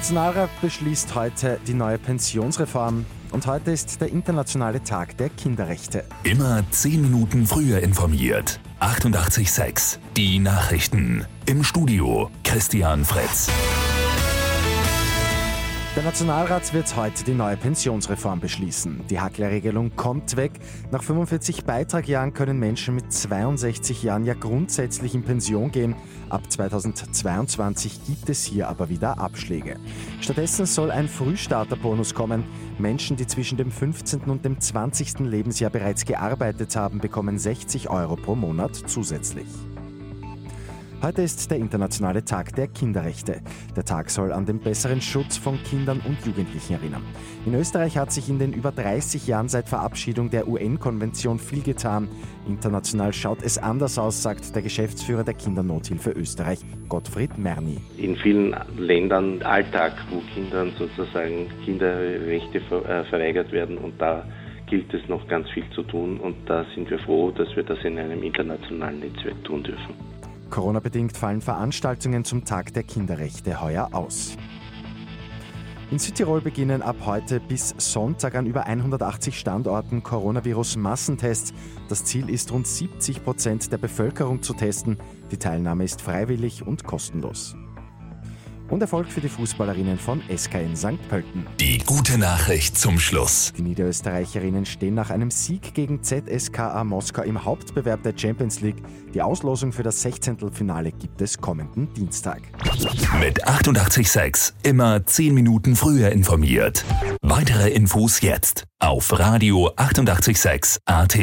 Nationalrat beschließt heute die neue Pensionsreform und heute ist der internationale Tag der Kinderrechte. Immer 10 Minuten früher informiert. 88.6 Die Nachrichten. Im Studio Christian Fritz. Der Nationalrat wird heute die neue Pensionsreform beschließen. Die Hacklerregelung kommt weg. Nach 45 Beitragjahren können Menschen mit 62 Jahren ja grundsätzlich in Pension gehen. Ab 2022 gibt es hier aber wieder Abschläge. Stattdessen soll ein Frühstarterbonus kommen. Menschen, die zwischen dem 15. und dem 20. Lebensjahr bereits gearbeitet haben, bekommen 60 Euro pro Monat zusätzlich. Heute ist der internationale Tag der Kinderrechte. Der Tag soll an den besseren Schutz von Kindern und Jugendlichen erinnern. In Österreich hat sich in den über 30 Jahren seit Verabschiedung der UN-Konvention viel getan. International schaut es anders aus, sagt der Geschäftsführer der Kindernothilfe Österreich, Gottfried Merni. In vielen Ländern Alltag, wo Kindern sozusagen Kinderrechte äh, verweigert werden und da gilt es noch ganz viel zu tun und da sind wir froh, dass wir das in einem internationalen Netzwerk tun dürfen. Corona-bedingt fallen Veranstaltungen zum Tag der Kinderrechte heuer aus. In Südtirol beginnen ab heute bis Sonntag an über 180 Standorten Coronavirus-Massentests. Das Ziel ist, rund 70 Prozent der Bevölkerung zu testen. Die Teilnahme ist freiwillig und kostenlos und Erfolg für die Fußballerinnen von SKN St. Pölten. Die gute Nachricht zum Schluss. Die Niederösterreicherinnen stehen nach einem Sieg gegen ZSKA Moskau im Hauptbewerb der Champions League. Die Auslosung für das 16. Finale gibt es kommenden Dienstag. Mit 886 immer 10 Minuten früher informiert. Weitere Infos jetzt auf Radio 886 AT.